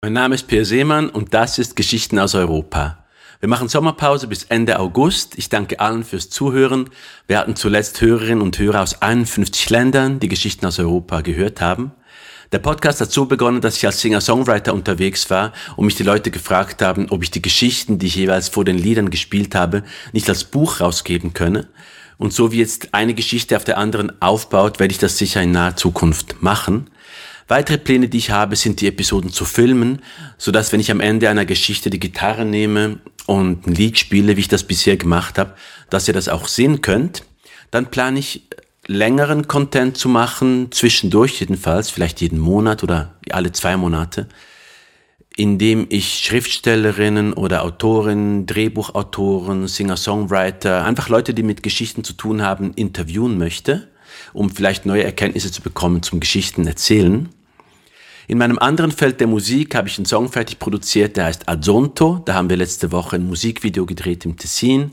Mein Name ist Peer Seemann und das ist Geschichten aus Europa. Wir machen Sommerpause bis Ende August. Ich danke allen fürs Zuhören. Wir hatten zuletzt Hörerinnen und Hörer aus 51 Ländern, die Geschichten aus Europa gehört haben. Der Podcast hat so begonnen, dass ich als Singer-Songwriter unterwegs war und mich die Leute gefragt haben, ob ich die Geschichten, die ich jeweils vor den Liedern gespielt habe, nicht als Buch rausgeben könne. Und so wie jetzt eine Geschichte auf der anderen aufbaut, werde ich das sicher in naher Zukunft machen. Weitere Pläne, die ich habe, sind die Episoden zu filmen, so dass wenn ich am Ende einer Geschichte die Gitarre nehme und ein Lied spiele, wie ich das bisher gemacht habe, dass ihr das auch sehen könnt. Dann plane ich längeren Content zu machen, zwischendurch jedenfalls, vielleicht jeden Monat oder alle zwei Monate, indem ich Schriftstellerinnen oder Autorinnen, Drehbuchautoren, Singer-Songwriter, einfach Leute, die mit Geschichten zu tun haben, interviewen möchte, um vielleicht neue Erkenntnisse zu bekommen zum Geschichten erzählen. In meinem anderen Feld der Musik habe ich einen Song fertig produziert, der heißt Azonto. Da haben wir letzte Woche ein Musikvideo gedreht im Tessin.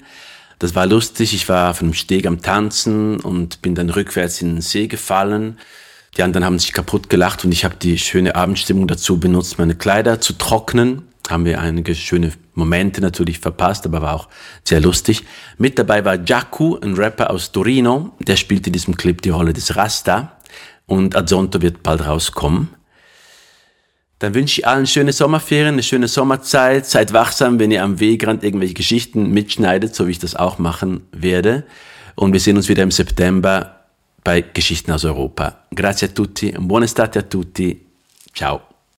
Das war lustig. Ich war auf einem Steg am Tanzen und bin dann rückwärts in den See gefallen. Die anderen haben sich kaputt gelacht und ich habe die schöne Abendstimmung dazu benutzt, meine Kleider zu trocknen. Haben wir einige schöne Momente natürlich verpasst, aber war auch sehr lustig. Mit dabei war Jaku, ein Rapper aus Torino. Der spielt in diesem Clip die Rolle des Rasta. Und Azonto wird bald rauskommen. Dann wünsche ich allen schöne Sommerferien, eine schöne Sommerzeit. Seid wachsam, wenn ihr am Wegrand irgendwelche Geschichten mitschneidet, so wie ich das auch machen werde. Und wir sehen uns wieder im September bei Geschichten aus Europa. Grazie a tutti, buone estate a tutti. Ciao.